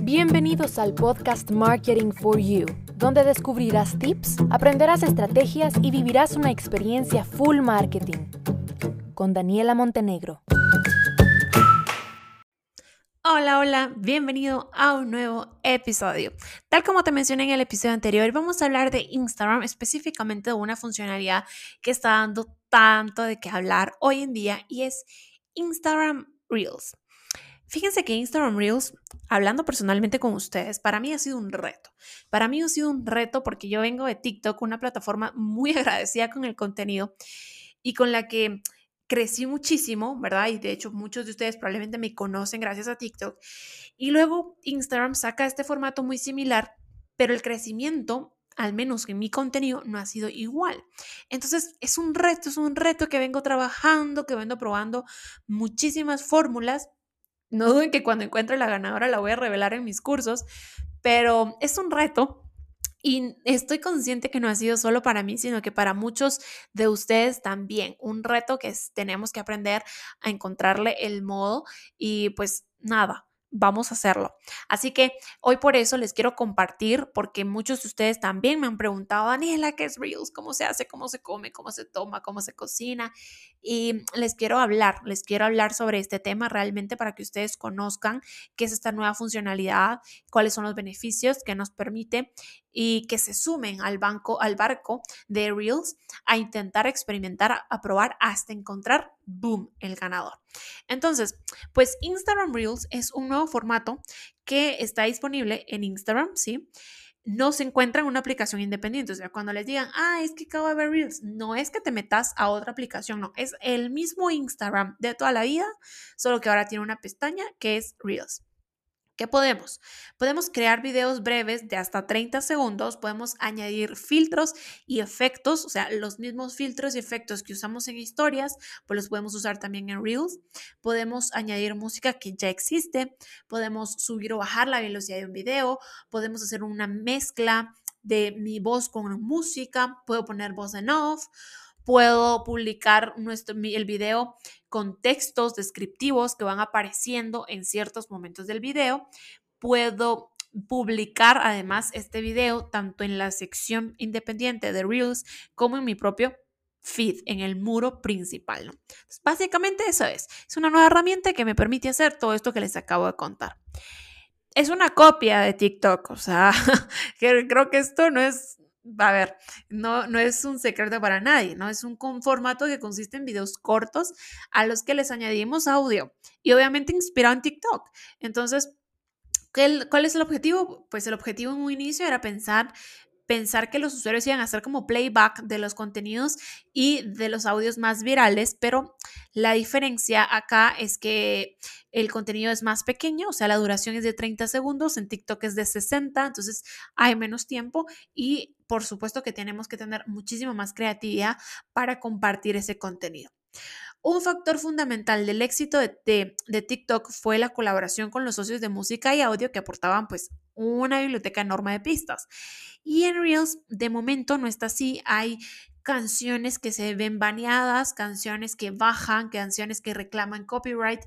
Bienvenidos al podcast Marketing for You, donde descubrirás tips, aprenderás estrategias y vivirás una experiencia full marketing. Con Daniela Montenegro. Hola, hola, bienvenido a un nuevo episodio. Tal como te mencioné en el episodio anterior, vamos a hablar de Instagram, específicamente de una funcionalidad que está dando tanto de qué hablar hoy en día y es Instagram Reels. Fíjense que Instagram Reels, hablando personalmente con ustedes, para mí ha sido un reto. Para mí ha sido un reto porque yo vengo de TikTok, una plataforma muy agradecida con el contenido y con la que crecí muchísimo, ¿verdad? Y de hecho muchos de ustedes probablemente me conocen gracias a TikTok. Y luego Instagram saca este formato muy similar, pero el crecimiento al menos en mi contenido, no ha sido igual. Entonces, es un reto, es un reto que vengo trabajando, que vengo probando muchísimas fórmulas no duden que cuando encuentre la ganadora la voy a revelar en mis cursos, pero es un reto y estoy consciente que no ha sido solo para mí, sino que para muchos de ustedes también. Un reto que tenemos que aprender a encontrarle el modo y pues nada, vamos a hacerlo. Así que hoy por eso les quiero compartir, porque muchos de ustedes también me han preguntado, Daniela, ¿qué es Reels? ¿Cómo se hace? ¿Cómo se come? ¿Cómo se toma? ¿Cómo se cocina? Y les quiero hablar, les quiero hablar sobre este tema realmente para que ustedes conozcan qué es esta nueva funcionalidad, cuáles son los beneficios que nos permite y que se sumen al banco, al barco de Reels a intentar experimentar, a probar hasta encontrar, boom, el ganador. Entonces, pues Instagram Reels es un nuevo formato que está disponible en Instagram, ¿sí? No se encuentra en una aplicación independiente. O sea, cuando les digan, ah, es que acabo de ver Reels, no es que te metas a otra aplicación, no, es el mismo Instagram de toda la vida, solo que ahora tiene una pestaña que es Reels. ¿Qué podemos? Podemos crear videos breves de hasta 30 segundos, podemos añadir filtros y efectos, o sea, los mismos filtros y efectos que usamos en historias, pues los podemos usar también en Reels. Podemos añadir música que ya existe, podemos subir o bajar la velocidad de un video, podemos hacer una mezcla de mi voz con música, puedo poner voz en off, puedo publicar nuestro, el video con textos descriptivos que van apareciendo en ciertos momentos del video. Puedo publicar además este video tanto en la sección independiente de Reels como en mi propio feed, en el muro principal. básicamente eso es. Es una nueva herramienta que me permite hacer todo esto que les acabo de contar. Es una copia de TikTok, o sea, creo que esto no es a ver, no, no es un secreto para nadie, ¿no? Es un formato que consiste en videos cortos a los que les añadimos audio y obviamente inspirado en TikTok. Entonces, ¿cuál es el objetivo? Pues el objetivo en un inicio era pensar pensar que los usuarios iban a hacer como playback de los contenidos y de los audios más virales, pero la diferencia acá es que el contenido es más pequeño, o sea, la duración es de 30 segundos, en TikTok es de 60, entonces hay menos tiempo y por supuesto que tenemos que tener muchísimo más creatividad para compartir ese contenido. Un factor fundamental del éxito de, TikTok fue la colaboración con los socios de música y audio que aportaban pues una biblioteca enorme de pistas. Y en Reels de momento no está así, hay canciones que se ven baneadas, canciones que bajan, canciones que reclaman copyright,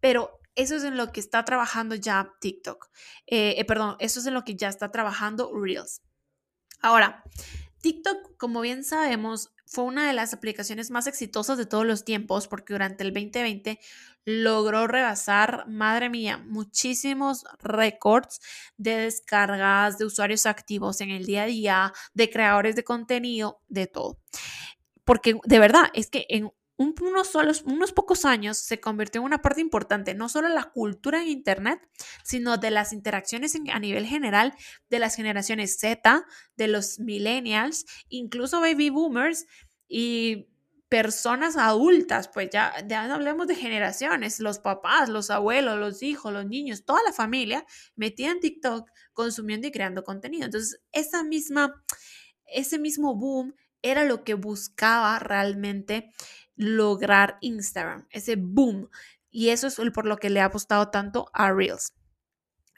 pero eso es en lo que está trabajando ya TikTok. Eh, eh, perdón, eso es en lo que ya está trabajando Reels. Ahora, TikTok, como bien sabemos, fue una de las aplicaciones más exitosas de todos los tiempos porque durante el 2020 logró rebasar, madre mía, muchísimos récords de descargas, de usuarios activos en el día a día, de creadores de contenido, de todo. Porque de verdad es que en unos, pocos años se convirtió en una parte importante, no solo de la cultura en Internet, sino de las interacciones a nivel general de las generaciones Z, de los millennials, incluso baby boomers y personas adultas, pues ya, ya no hablemos de generaciones, los papás, los abuelos, los hijos, los niños, toda la familia metida en TikTok consumiendo y creando contenido. Entonces, esa misma, ese mismo boom era lo que buscaba realmente lograr Instagram, ese boom. Y eso es por lo que le ha apostado tanto a Reels.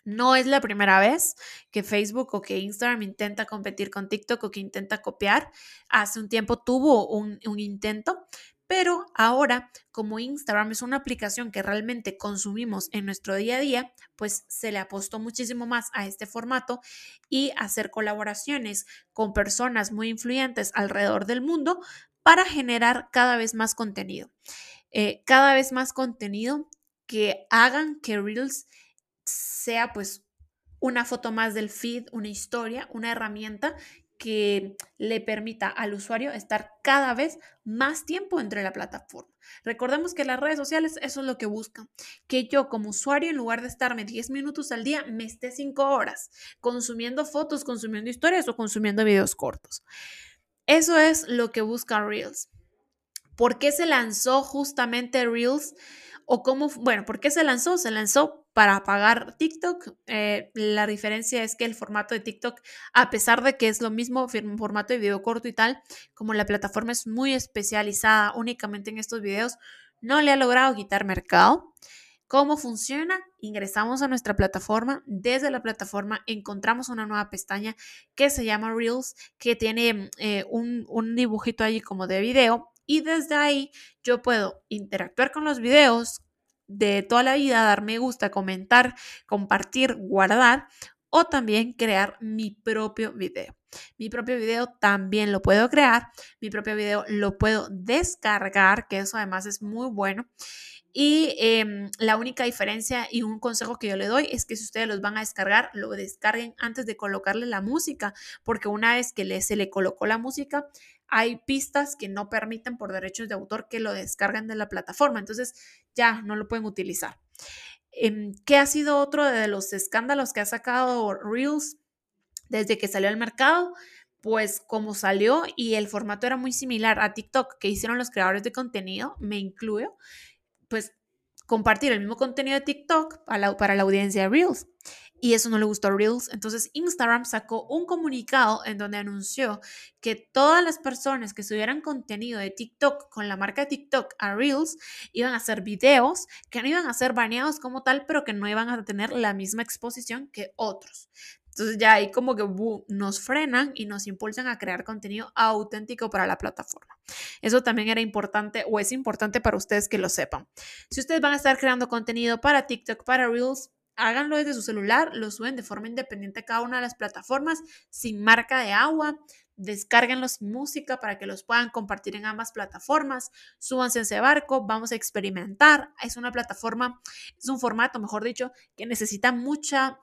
No es la primera vez que Facebook o que Instagram intenta competir con TikTok o que intenta copiar. Hace un tiempo tuvo un, intento, Pero ahora, como Instagram es una aplicación que realmente consumimos en nuestro día a día, pues se le apostó muchísimo más a este formato y hacer colaboraciones con personas muy influyentes alrededor del mundo para generar cada vez más contenido. Eh, cada vez más contenido que hagan que Reels sea pues una foto más del feed, una historia, una herramienta que le permita al usuario estar cada vez más tiempo entre la plataforma. Recordemos que las redes sociales eso es lo que buscan, que yo como usuario en lugar de estarme 10 minutos al día, me esté 5 horas consumiendo fotos, consumiendo historias o consumiendo videos cortos. Eso es lo que busca Reels. ¿Por qué se lanzó justamente Reels? O cómo, bueno, ¿por qué se lanzó? Se lanzó para pagar TikTok. Eh, la diferencia es que el formato de TikTok, a pesar de que es lo mismo, formato de video corto y tal, como la plataforma es muy especializada únicamente en estos videos, no le ha logrado quitar mercado. ¿Cómo funciona? Ingresamos a nuestra plataforma. Desde la plataforma encontramos una nueva pestaña que se llama Reels, que tiene eh, un, un dibujito allí como de video y desde ahí yo puedo interactuar con los videos de toda la vida, dar me gusta, comentar, compartir, guardar o también crear mi propio video. Mi propio video también lo puedo crear, mi propio video lo puedo descargar, que eso además es muy bueno. Y em, la única diferencia y un consejo que yo le doy es que si ustedes los van a descargar, lo descarguen antes de colocarle la música, porque una vez que se le colocó la música, hay pistas que no permiten por derechos de autor que lo descarguen de la plataforma, entonces ya no lo pueden utilizar. Em, ¿Qué ha sido otro de los escándalos que ha sacado Reels desde que salió al mercado? Pues como salió y el formato era muy similar a TikTok que hicieron los creadores de contenido, me incluyo, pues compartir el mismo contenido de TikTok para la, audiencia de Reels y eso no le gustó a Reels. Entonces Instagram sacó un comunicado en donde anunció que todas las personas que subieran contenido de TikTok con la marca de TikTok a Reels iban a hacer videos que no iban a ser baneados como tal, pero que no iban a tener la misma exposición que otros. Entonces ya ahí como que nos frenan y nos impulsan a crear contenido auténtico para la plataforma. Eso también era importante o es importante para ustedes que lo sepan. Si ustedes van a estar creando contenido para TikTok, para Reels, háganlo desde su celular, lo suben de forma independiente a cada una de las plataformas, sin marca de agua, descárguenlos sin música para que los puedan compartir en ambas plataformas, súbanse en ese barco, vamos a experimentar. Es una plataforma, es un formato, mejor dicho, que necesita mucha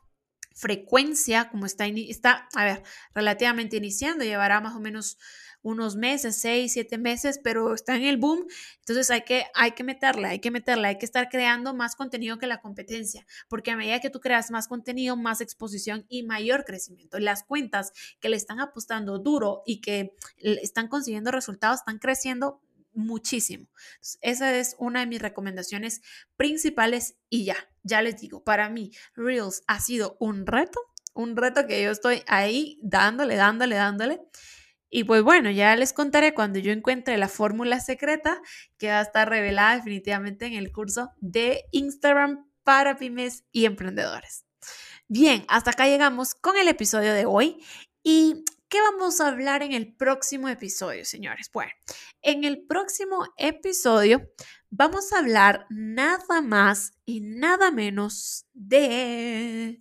frecuencia, como está, está, a ver, relativamente iniciando, llevará más o menos unos meses, seis, siete meses, pero está en el boom, entonces hay que, hay que meterla, hay que meterla, hay que estar creando más contenido que la competencia, porque a medida que tú creas más contenido, más exposición y mayor crecimiento. Las cuentas que le están apostando duro y que están consiguiendo resultados, están creciendo muchísimo. esa es una de mis recomendaciones principales y ya, ya les digo, para mí Reels ha sido un reto, un reto que yo estoy ahí dándole, dándole, dándole. Y pues bueno, ya les contaré cuando yo encuentre la fórmula secreta que va a estar revelada definitivamente en el curso de Instagram para pymes y emprendedores. Bien, hasta acá llegamos con el episodio de hoy y ¿qué vamos a hablar en el próximo episodio, señores? Bueno, en el próximo episodio vamos a hablar nada más y nada menos de...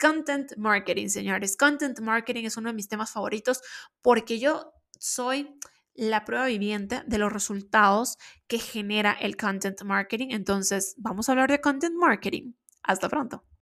Content marketing, señores. Content marketing es uno de mis temas favoritos porque yo soy la prueba viviente de los resultados que genera el content marketing. Entonces, vamos a hablar de content marketing. Hasta pronto.